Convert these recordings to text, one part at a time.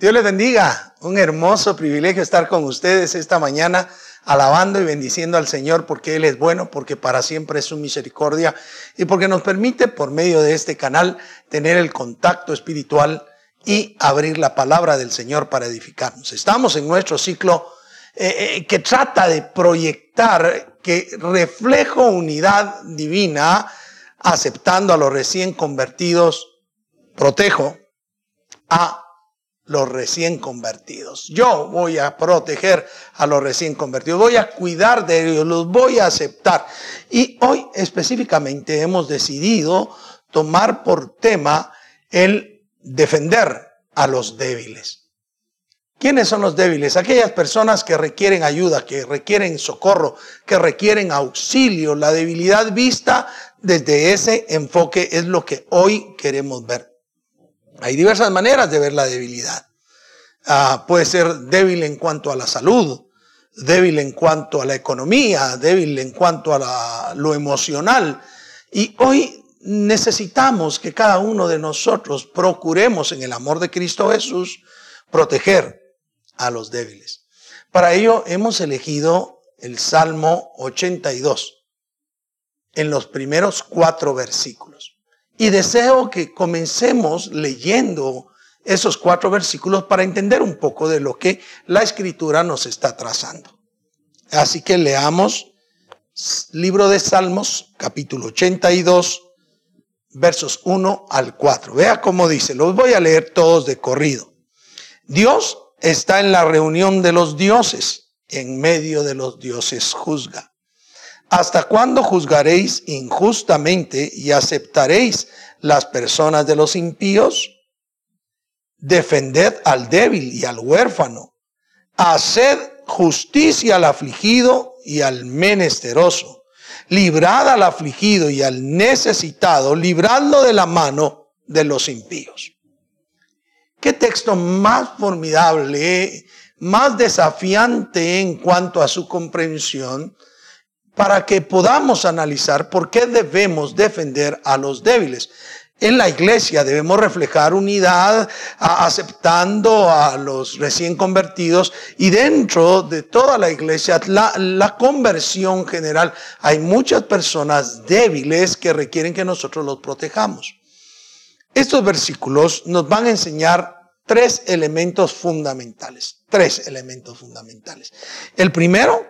Dios les bendiga. Un hermoso privilegio estar con ustedes esta mañana, alabando y bendiciendo al Señor porque Él es bueno, porque para siempre es su misericordia y porque nos permite por medio de este canal tener el contacto espiritual y abrir la palabra del Señor para edificarnos. Estamos en nuestro ciclo eh, eh, que trata de proyectar que reflejo unidad divina, aceptando a los recién convertidos, protejo a los recién convertidos. Yo voy a proteger a los recién convertidos, voy a cuidar de ellos, los voy a aceptar. Y hoy específicamente hemos decidido tomar por tema el defender a los débiles. ¿Quiénes son los débiles? Aquellas personas que requieren ayuda, que requieren socorro, que requieren auxilio. La debilidad vista desde ese enfoque es lo que hoy queremos ver. Hay diversas maneras de ver la debilidad. Ah, puede ser débil en cuanto a la salud, débil en cuanto a la economía, débil en cuanto a lo emocional. Y hoy necesitamos que cada uno de nosotros procuremos en el amor de Cristo Jesús proteger a los débiles. Para ello hemos elegido el Salmo 82 en los primeros cuatro versículos. Y deseo que comencemos leyendo esos cuatro versículos para entender un poco de lo que la escritura nos está trazando. Así que leamos libro de Salmos, capítulo 82, versos 1 al 4. Vea cómo dice, los voy a leer todos de corrido. Dios está en la reunión de los dioses, en medio de los dioses juzga. ¿Hasta cuándo juzgaréis injustamente y aceptaréis las personas de los impíos? Defended al débil y al huérfano. Haced justicia al afligido y al menesteroso. Librad al afligido y al necesitado, libradlo de la mano de los impíos. Qué texto más formidable, más desafiante en cuanto a su comprensión para que podamos analizar por qué debemos defender a los débiles. En la iglesia debemos reflejar unidad aceptando a los recién convertidos y dentro de toda la iglesia, la, la, conversión general, hay muchas personas débiles que requieren que nosotros los protejamos. Estos versículos nos van a enseñar tres elementos fundamentales, tres elementos fundamentales. El primero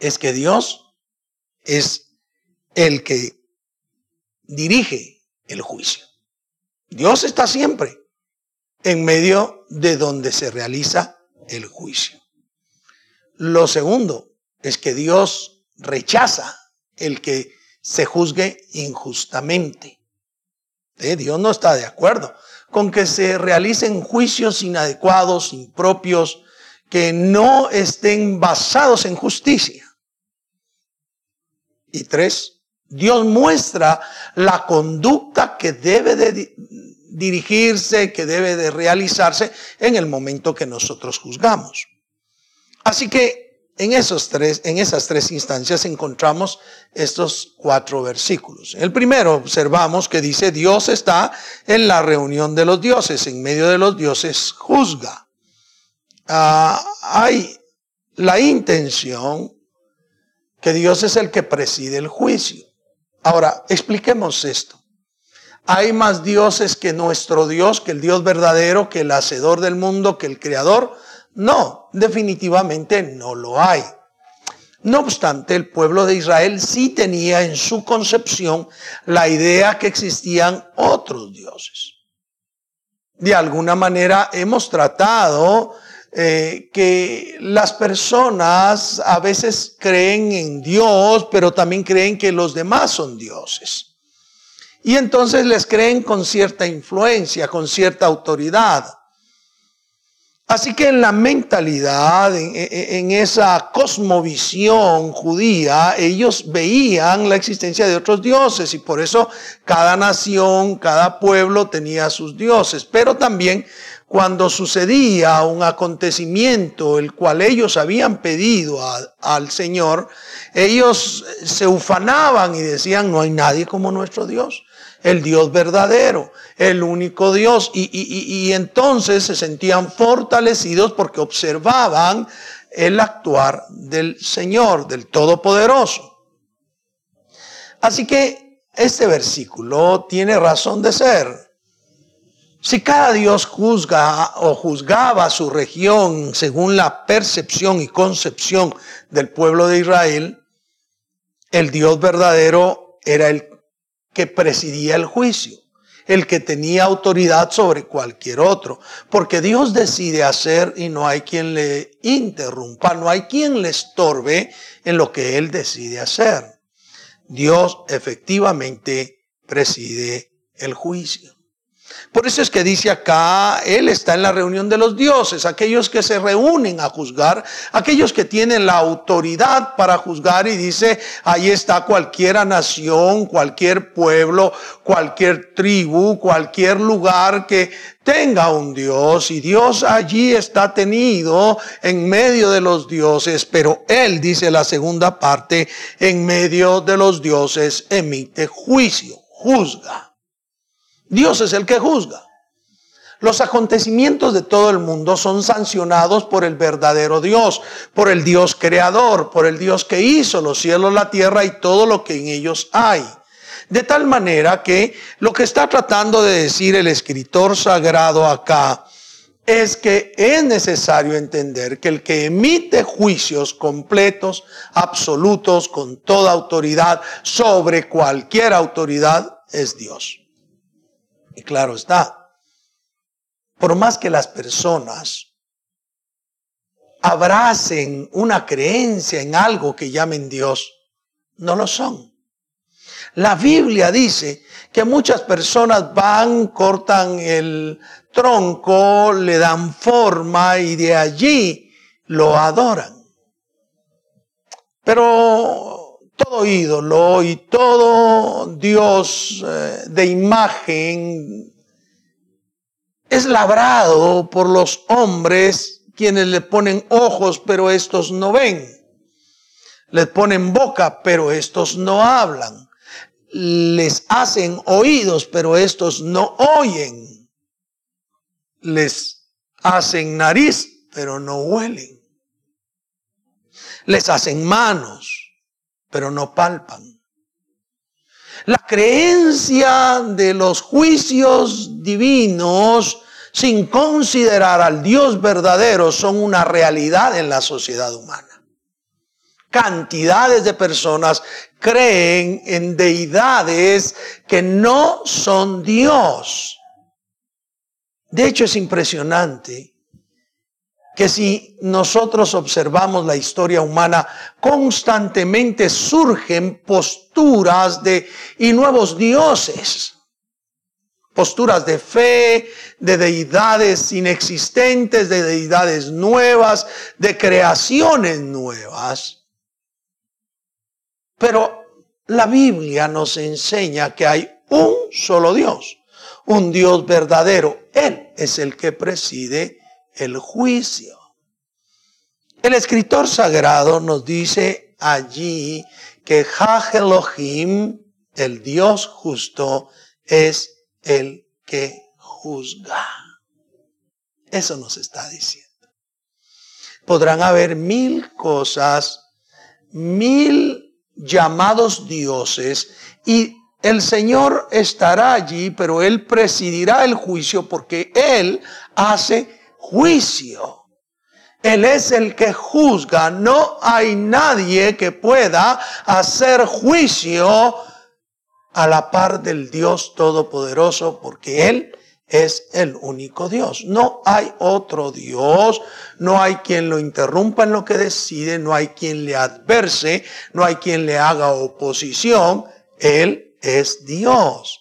es que Dios es el que dirige el juicio. Dios está siempre en medio de donde se realiza el juicio. Lo segundo es que Dios rechaza el que se juzgue injustamente. ¿Eh? Dios no está de acuerdo con que se realicen juicios inadecuados, impropios, que no estén basados en justicia. Y tres, Dios muestra la conducta que debe de dirigirse, que debe de realizarse en el momento que nosotros juzgamos. Así que en, esos tres, en esas tres instancias encontramos estos cuatro versículos. El primero observamos que dice Dios está en la reunión de los dioses, en medio de los dioses juzga. Ah, hay la intención que Dios es el que preside el juicio. Ahora, expliquemos esto. ¿Hay más dioses que nuestro Dios, que el Dios verdadero, que el hacedor del mundo, que el creador? No, definitivamente no lo hay. No obstante, el pueblo de Israel sí tenía en su concepción la idea que existían otros dioses. De alguna manera hemos tratado eh, que las personas a veces creen en Dios, pero también creen que los demás son dioses. Y entonces les creen con cierta influencia, con cierta autoridad. Así que en la mentalidad, en, esa cosmovisión judía, ellos veían la existencia de otros dioses y por eso cada nación, cada pueblo tenía sus dioses. Pero también cuando sucedía un acontecimiento el cual ellos habían pedido al Señor, ellos se ufanaban y decían, no hay nadie como nuestro Dios. el Dios verdadero, el único Dios. Y, y, entonces se sentían fortalecidos porque observaban el actuar del Señor, del Todopoderoso. Así que este versículo tiene razón de ser. Si cada Dios juzga o juzgaba su región según la percepción y concepción del pueblo de Israel, el Dios verdadero era el que presidía el juicio, el que tenía autoridad sobre cualquier otro, porque Dios decide hacer y no hay quien le interrumpa, no hay quien le estorbe en lo que Él decide hacer. Dios efectivamente preside el juicio. Por eso es que dice acá, Él está en la reunión de los dioses, aquellos que se reúnen a juzgar, aquellos que tienen la autoridad para juzgar y dice, ahí está cualquier nación, cualquier pueblo, cualquier tribu, cualquier lugar que tenga un Dios y Dios allí está tenido en medio de los dioses, pero Él, dice la segunda parte, en medio de los dioses emite juicio, juzga. Dios es el que juzga. Los acontecimientos de todo el mundo son sancionados por el verdadero Dios, por el Dios creador, por el Dios que hizo los cielos, la tierra y todo lo que en ellos hay. De tal manera que lo que está tratando de decir el escritor sagrado acá es que es necesario entender que el que emite juicios completos, absolutos, con toda autoridad, sobre cualquier autoridad, es Dios. Y claro está, por más que las personas abracen una creencia en algo que llamen Dios, no lo son. La Biblia dice que muchas personas van, cortan el tronco, le dan forma y de allí lo adoran. Pero todo ídolo y todo Dios eh, de imagen es labrado por los hombres quienes le ponen ojos, pero estos no ven. Les ponen boca, pero estos no hablan. Les hacen oídos, pero estos no oyen. Les hacen nariz, pero no huelen. Les hacen manos, pero no palpan. La creencia de los juicios divinos sin considerar al Dios verdadero son una realidad en la sociedad humana. Cantidades de personas creen en deidades que no son Dios. De hecho es impresionante que si nosotros observamos la historia humana, constantemente surgen posturas de y nuevos dioses. Posturas de fe, de deidades inexistentes, de deidades nuevas, de creaciones nuevas. Pero la Biblia nos enseña que hay un solo Dios, un Dios verdadero. Él es el que preside el juicio. El escritor sagrado nos dice allí que Elohim, el Dios justo, es el que juzga. Eso nos está diciendo. Podrán haber mil cosas, mil llamados dioses y el Señor estará allí, pero Él presidirá el juicio porque Él hace juicio. Él es el que juzga. No hay nadie que pueda hacer juicio a la par del Dios Todopoderoso, porque Él es el único Dios. No hay otro Dios, no hay quien lo interrumpa en lo que decide, no hay quien le adverse, no hay quien le haga oposición. Él es Dios.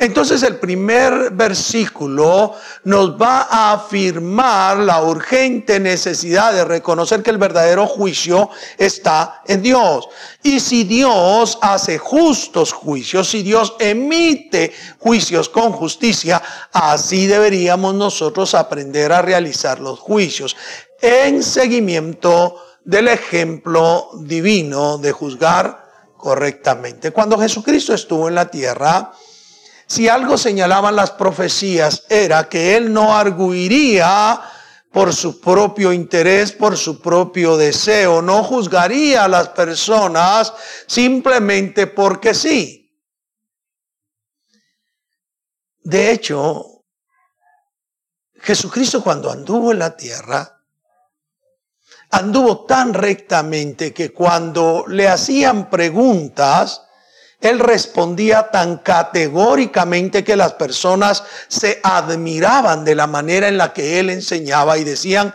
Entonces el primer versículo nos va a afirmar la urgente necesidad de reconocer que el verdadero juicio está en Dios. Y si Dios hace justos juicios, si Dios emite juicios con justicia, así deberíamos nosotros aprender a realizar los juicios en seguimiento del ejemplo divino de juzgar correctamente. Cuando Jesucristo estuvo en la tierra, si algo señalaban las profecías era que él no arguiría por su propio interés, por su propio deseo, no juzgaría a las personas simplemente porque sí. De hecho, Jesucristo cuando anduvo en la tierra, anduvo tan rectamente que cuando le hacían preguntas, él respondía tan categóricamente que las personas se admiraban de la manera en la que él enseñaba y decían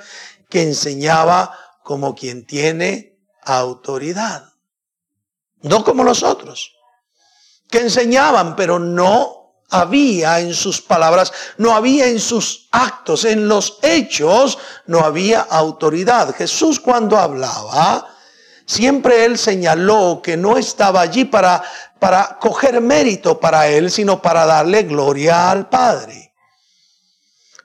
que enseñaba como quien tiene autoridad. No como los otros, que enseñaban, pero no había en sus palabras, no había en sus actos, en los hechos, no había autoridad. Jesús cuando hablaba, siempre él señaló que no estaba allí para, para coger mérito para él, sino para darle gloria al Padre.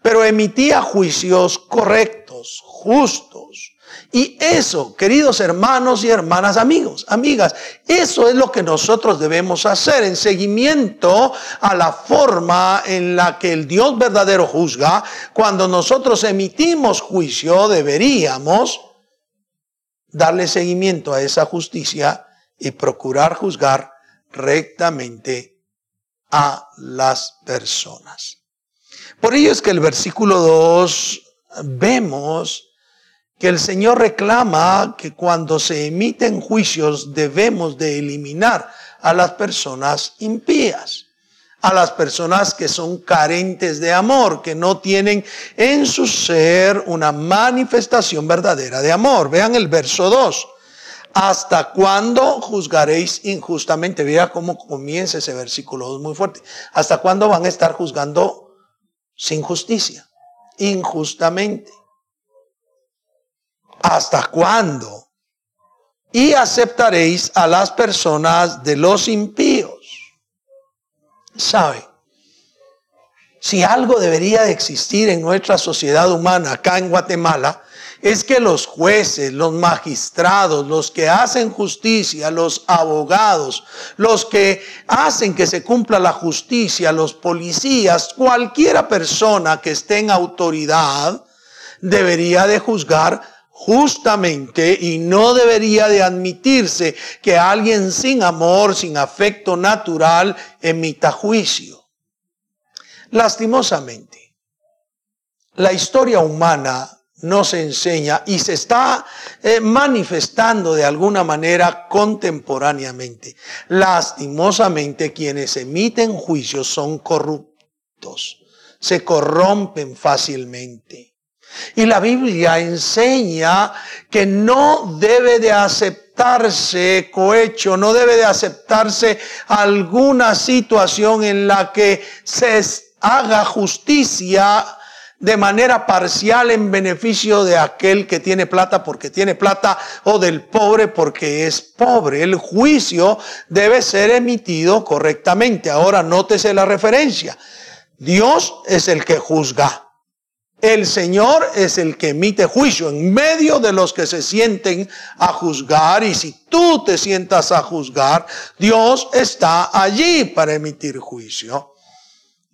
Pero emitía juicios correctos, justos, y eso, queridos hermanos y hermanas, amigos, amigas, eso es lo que nosotros debemos hacer en seguimiento a la forma en la que el Dios verdadero juzga. Cuando nosotros emitimos juicio, deberíamos darle seguimiento a esa justicia y procurar juzgar rectamente a las personas. Por ello es que el versículo 2 vemos que el Señor reclama que cuando se emiten juicios debemos de eliminar a las personas impías, a las personas que son carentes de amor, que no tienen en su ser una manifestación verdadera de amor. Vean el verso 2. ¿Hasta cuándo juzgaréis injustamente? Vea cómo comienza ese versículo 2 muy fuerte. ¿Hasta cuándo van a estar juzgando sin justicia? Injustamente. ¿Hasta cuándo? Y aceptaréis a las personas de los impíos. ¿Sabe? Si algo debería de existir en nuestra sociedad humana acá en Guatemala, es que los jueces, los magistrados, los que hacen justicia, los abogados, los que hacen que se cumpla la justicia, los policías, cualquiera persona que esté en autoridad, debería de juzgar justamente y no debería de admitirse que alguien sin amor, sin afecto natural, emita juicio. Lastimosamente, la historia humana nos enseña y se está eh, manifestando de alguna manera contemporáneamente. Lastimosamente, quienes emiten juicios son corruptos, se corrompen fácilmente. Y la Biblia enseña que no debe de aceptarse cohecho, no debe de aceptarse alguna situación en la que se haga justicia de manera parcial en beneficio de aquel que tiene plata porque tiene plata o del pobre porque es pobre. El juicio debe ser emitido correctamente. Ahora nótese la referencia. Dios es el que juzga. El Señor es el que emite juicio en medio de los que se sienten a juzgar. Y si tú te sientas a juzgar, Dios está allí para emitir juicio.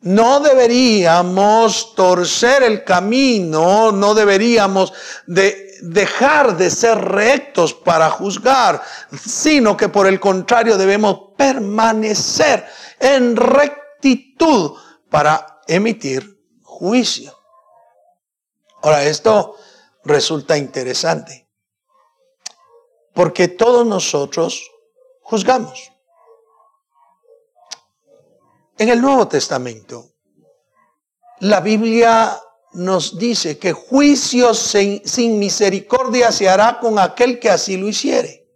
No deberíamos torcer el camino, no deberíamos de dejar de ser rectos para juzgar, sino que por el contrario debemos permanecer en rectitud para emitir juicio. Ahora, esto resulta interesante, porque todos nosotros juzgamos. En el Nuevo Testamento, la Biblia nos dice que juicio sin, misericordia se hará con aquel que así lo hiciere.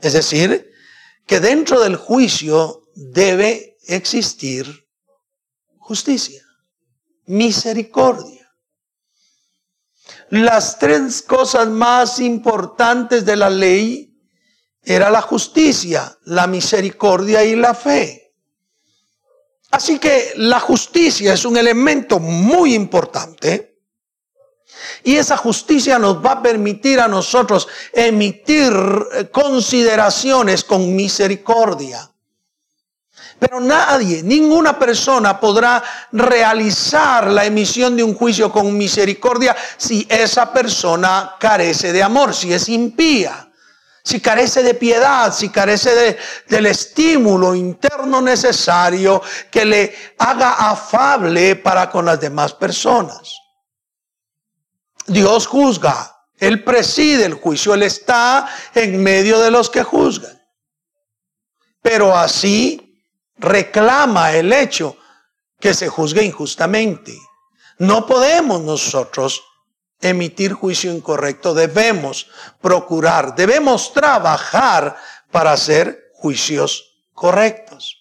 Es decir, que dentro del juicio debe existir justicia, misericordia las tres cosas más importantes de la ley era la justicia, la misericordia y la fe. Así que la justicia es un elemento muy importante y esa justicia nos va a permitir a nosotros emitir consideraciones con misericordia. Pero nadie, ninguna persona podrá realizar la emisión de un juicio con misericordia si esa persona carece de amor, si es impía, si carece de piedad, si carece del estímulo interno necesario que le haga afable para con las demás personas. Dios juzga, Él preside el juicio, Él está en medio de los que juzgan. Pero así reclama el hecho que se juzgue injustamente. No podemos nosotros emitir juicio incorrecto, debemos procurar, debemos trabajar para hacer juicios correctos.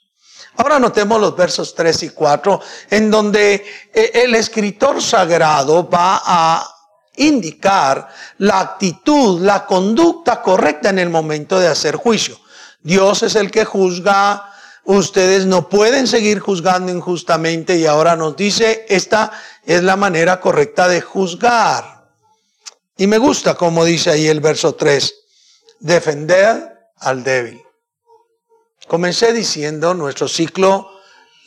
Ahora notemos los versos 3 y 4, en donde eh, el escritor sagrado va a indicar la actitud, la conducta correcta en el momento de hacer juicio. Dios es el que juzga, ustedes no pueden seguir juzgando injustamente y ahora nos dice, esta es la manera correcta de juzgar. Y me gusta como dice ahí el verso 3, defender al débil. Comencé diciendo, nuestro ciclo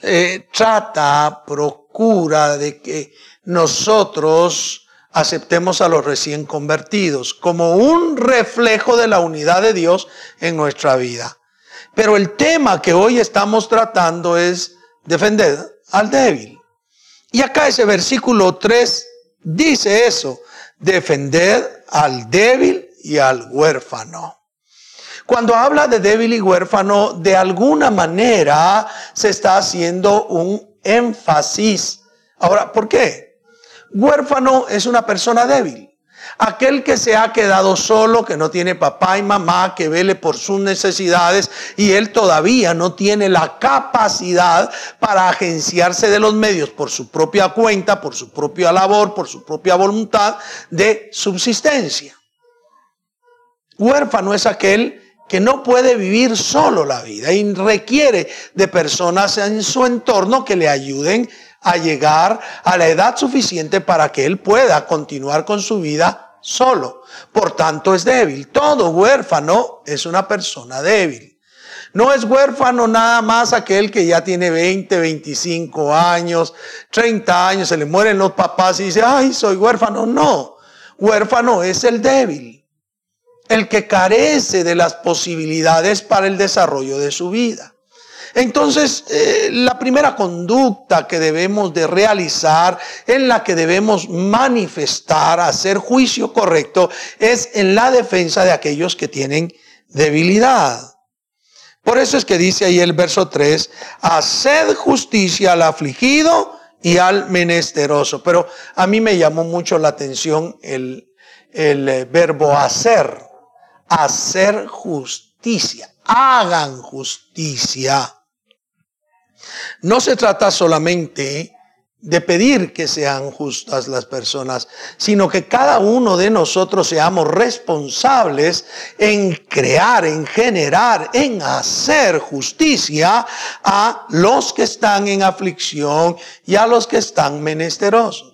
eh, trata, procura de que nosotros aceptemos a los recién convertidos como un reflejo de la unidad de Dios en nuestra vida. Pero el tema que hoy estamos tratando es defender al débil. Y acá ese versículo 3 dice eso, defender al débil y al huérfano. Cuando habla de débil y huérfano, de alguna manera se está haciendo un énfasis. Ahora, ¿por qué? Huérfano es una persona débil. Aquel que se ha quedado solo, que no tiene papá y mamá, que vele por sus necesidades y él todavía no tiene la capacidad para agenciarse de los medios por su propia cuenta, por su propia labor, por su propia voluntad de subsistencia. Huérfano es aquel que no puede vivir solo la vida y requiere de personas en su entorno que le ayuden a llegar a la edad suficiente para que él pueda continuar con su vida solo. Por tanto, es débil. Todo huérfano es una persona débil. No es huérfano nada más aquel que ya tiene 20, 25 años, 30 años, se le mueren los papás y dice, ay, soy huérfano. No, huérfano es el débil, el que carece de las posibilidades para el desarrollo de su vida. Entonces, eh, la primera conducta que debemos de realizar, en la que debemos manifestar, hacer juicio correcto, es en la defensa de aquellos que tienen debilidad. Por eso es que dice ahí el verso 3, haced justicia al afligido y al menesteroso. Pero a mí me llamó mucho la atención el, el eh, verbo hacer, hacer justicia, hagan justicia. No se trata solamente de pedir que sean justas las personas, sino que cada uno de nosotros seamos responsables en crear, en generar, en hacer justicia a los que están en aflicción y a los que están menesterosos.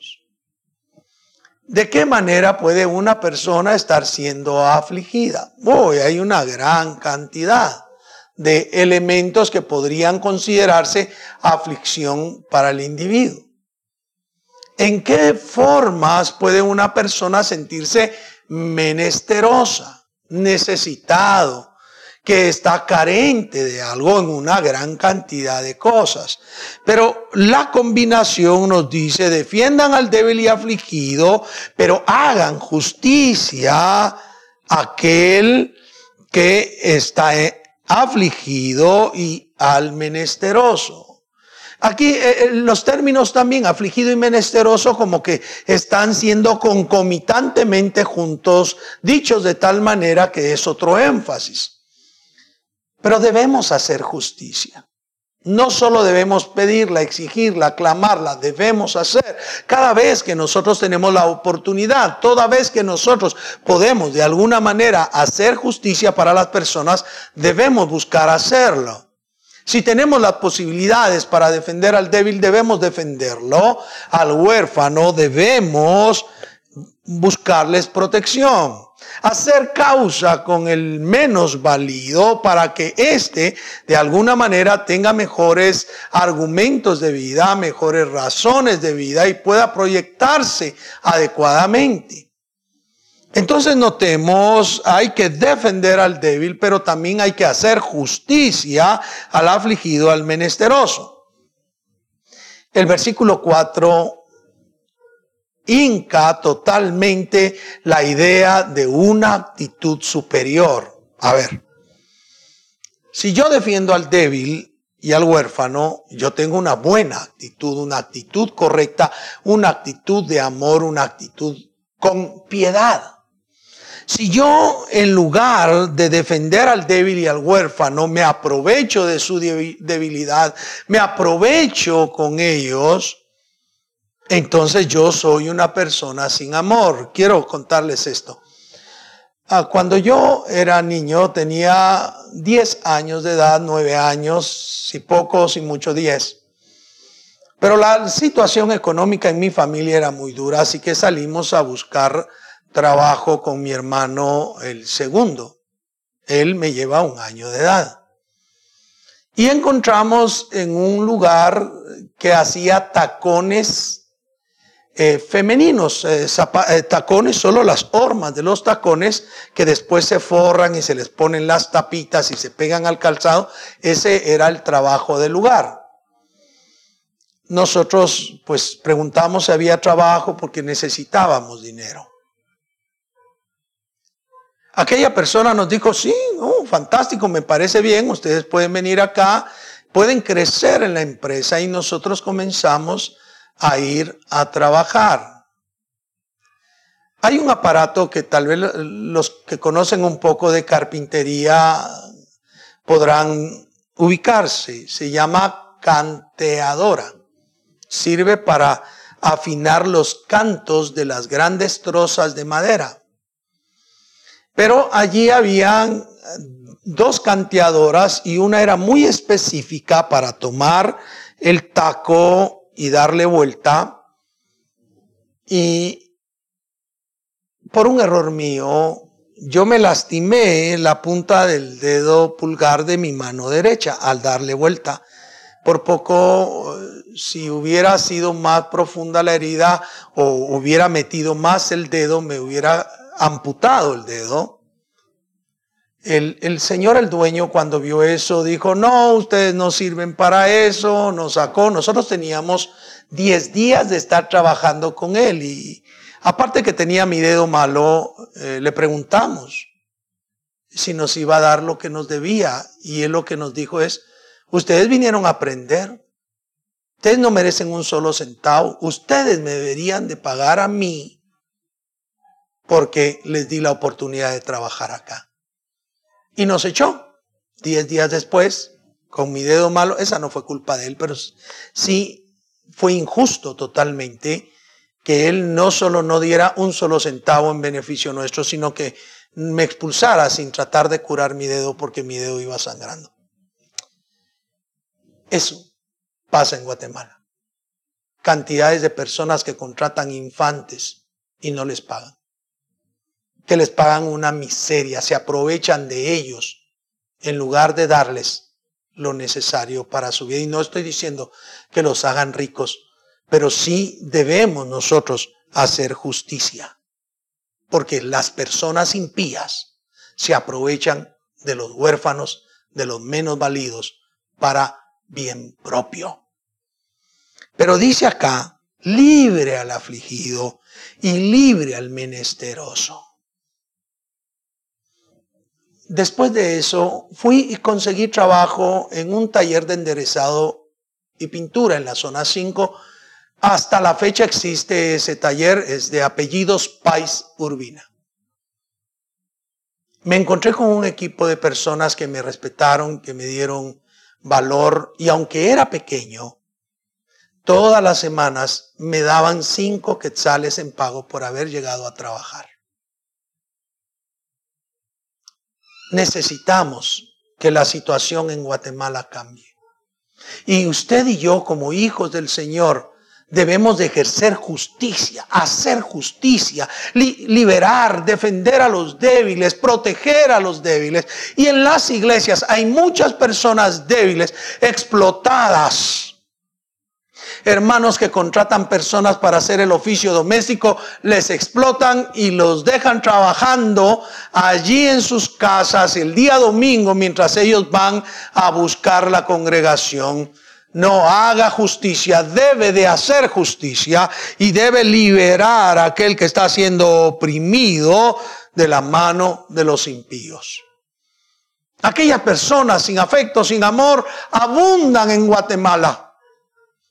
¿De qué manera puede una persona estar siendo afligida? Hoy hay una gran cantidad de elementos que podrían considerarse aflicción para el individuo. ¿En qué formas puede una persona sentirse menesterosa, necesitado, que está carente de algo en una gran cantidad de cosas? Pero la combinación nos dice, defiendan al débil y afligido, pero hagan justicia a aquel que está afligido y al menesteroso. Aquí eh, eh, los términos también, afligido y menesteroso, como que están siendo concomitantemente juntos, dichos de tal manera que es otro énfasis. Pero debemos hacer justicia. No solo debemos pedirla, exigirla, clamarla, debemos hacer. Cada vez que nosotros tenemos la oportunidad, toda vez que nosotros podemos de alguna manera hacer justicia para las personas, debemos buscar hacerlo. Si tenemos las posibilidades para defender al débil, debemos defenderlo. Al huérfano debemos buscarles protección. Hacer causa con el menos válido para que éste de alguna manera tenga mejores argumentos de vida, mejores razones de vida y pueda proyectarse adecuadamente. Entonces notemos, hay que defender al débil, pero también hay que hacer justicia al afligido, al menesteroso. El versículo 4 inca totalmente la idea de una actitud superior. A ver, si yo defiendo al débil y al huérfano, yo tengo una buena actitud, una actitud correcta, una actitud de amor, una actitud con piedad. Si yo, en lugar de defender al débil y al huérfano, me aprovecho de su debilidad, me aprovecho con ellos, entonces yo soy una persona sin amor. Quiero contarles esto. Ah, cuando yo era niño, tenía 10 años de edad, 9 años, si poco, si mucho, 10. Pero la situación económica en mi familia era muy dura, así que salimos a buscar trabajo con mi hermano el segundo. Él me lleva un año de edad. Y encontramos en un lugar que hacía tacones eh, femeninos, eh, eh, tacones, solo las hormas de los tacones que después se forran y se les ponen las tapitas y se pegan al calzado. Ese era el trabajo del lugar. Nosotros pues preguntamos si había trabajo porque necesitábamos dinero. Aquella persona nos dijo, sí, fantástico, me parece bien, ustedes pueden venir acá, pueden crecer en la empresa y nosotros comenzamos a ir a trabajar. Hay un aparato que tal vez los que conocen un poco de carpintería podrán ubicarse, se llama canteadora. Sirve para afinar los cantos de las grandes trozas de madera. Pero allí habían dos canteadoras y una era muy específica para tomar el taco y darle vuelta. Y por un error mío, yo me lastimé la punta del dedo pulgar de mi mano derecha al darle vuelta. Por poco, si hubiera sido más profunda la herida o hubiera metido más el dedo, me hubiera amputado el dedo. El, el, señor, el dueño, cuando vio eso, dijo, no, ustedes no sirven para eso, nos sacó. Nosotros teníamos 10 días de estar trabajando con él y aparte que tenía mi dedo malo, eh, le preguntamos si nos iba a dar lo que nos debía y él lo que nos dijo es, ustedes vinieron a aprender, ustedes no merecen un solo centavo, ustedes me deberían de pagar a mí porque les di la oportunidad de trabajar acá. Y nos echó. Diez días después, con mi dedo malo, esa no fue culpa de él, pero sí fue injusto totalmente que él no solo no diera un solo centavo en beneficio nuestro, sino que me expulsara sin tratar de curar mi dedo porque mi dedo iba sangrando. Eso pasa en Guatemala. Cantidades de personas que contratan infantes y no les pagan que les pagan una miseria, se aprovechan de ellos en lugar de darles lo necesario para su vida. Y no estoy diciendo que los hagan ricos, pero sí debemos nosotros hacer justicia, porque las personas impías se aprovechan de los huérfanos, de los menos validos, para bien propio. Pero dice acá, libre al afligido y libre al menesteroso. Después de eso, fui y conseguí trabajo en un taller de enderezado y pintura en la zona 5. Hasta la fecha existe ese taller, es de apellidos Pais Urbina. Me encontré con un equipo de personas que me respetaron, que me dieron valor y aunque era pequeño, todas las semanas me daban cinco quetzales en pago por haber llegado a trabajar. Necesitamos que la situación en Guatemala cambie. Y usted y yo como hijos del Señor debemos de ejercer justicia, hacer justicia, liberar, defender a los débiles, proteger a los débiles. Y en las iglesias hay muchas personas débiles, explotadas. Hermanos que contratan personas para hacer el oficio doméstico, les explotan y los dejan trabajando allí en sus casas el día domingo mientras ellos van a buscar la congregación no haga justicia, debe de hacer justicia y debe liberar a aquel que está siendo oprimido de la mano de los impíos. Aquellas personas sin afecto, sin amor, abundan en Guatemala.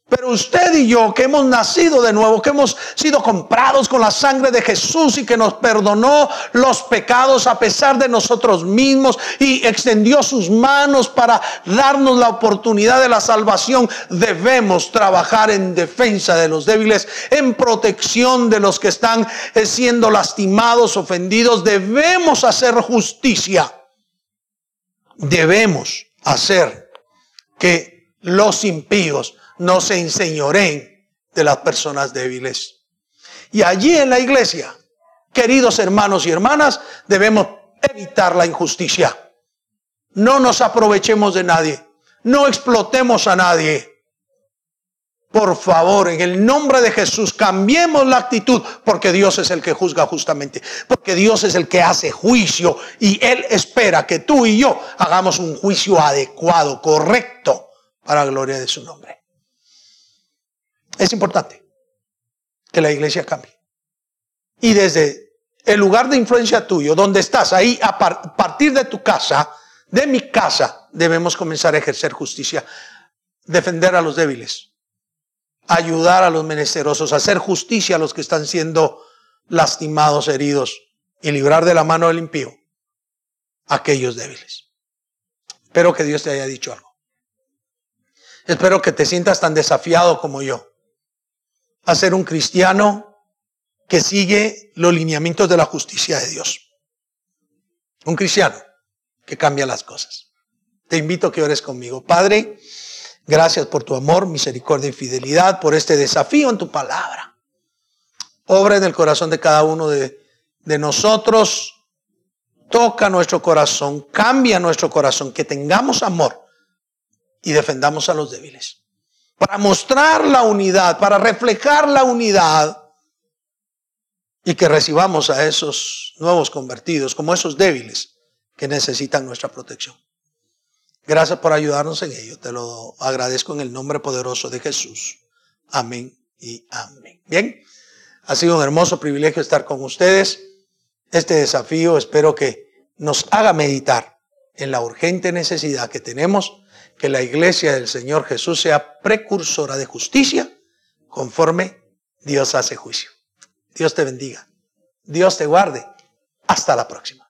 Pero usted y yo que hemos nacido de nuevo, que hemos sido comprados con la sangre de Jesús y que nos perdonó los pecados a pesar de nosotros mismos y extendió sus manos para darnos la oportunidad de la salvación, debemos trabajar en defensa de los débiles, en protección de los que están eh, siendo lastimados, ofendidos. Debemos hacer justicia. Debemos hacer que los impíos no se enseñoreen de las personas débiles. Y allí en la iglesia, queridos hermanos y hermanas, debemos evitar la injusticia. No nos aprovechemos de nadie. No explotemos a nadie. Por favor, en el nombre de Jesús, cambiemos la actitud, porque Dios es el que juzga justamente, porque Dios es el que hace juicio y Él espera que tú y yo hagamos un juicio adecuado, correcto, para la gloria de su nombre. Es importante que la iglesia cambie. Y desde el lugar de influencia tuyo, donde estás, ahí a partir de tu casa, de mi casa, debemos comenzar a ejercer justicia, defender a los débiles, ayudar a los menesterosos, hacer justicia a los que están siendo lastimados, heridos y librar de la mano del impío a aquellos débiles. Espero que Dios te haya dicho algo. Espero que te sientas tan desafiado como yo a ser un cristiano que sigue los lineamientos de la justicia de Dios. Un cristiano que cambia las cosas. Te invito a que ores conmigo. Padre, gracias por tu amor, misericordia y fidelidad, por este desafío en tu palabra. Obra en el corazón de cada uno de, de nosotros. Toca nuestro corazón, cambia nuestro corazón, que tengamos amor y defendamos a los débiles para mostrar la unidad, para reflejar la unidad y que recibamos a esos nuevos convertidos como esos débiles que necesitan nuestra protección. Gracias por ayudarnos en ello. Te lo agradezco en el nombre poderoso de Jesús. Amén y amén. Bien, ha sido un hermoso privilegio estar con ustedes. Este desafío espero que nos haga meditar en la urgente necesidad que tenemos que la iglesia del Señor Jesús sea precursora de justicia conforme Dios hace juicio. Dios te bendiga. Dios te guarde. Hasta la próxima.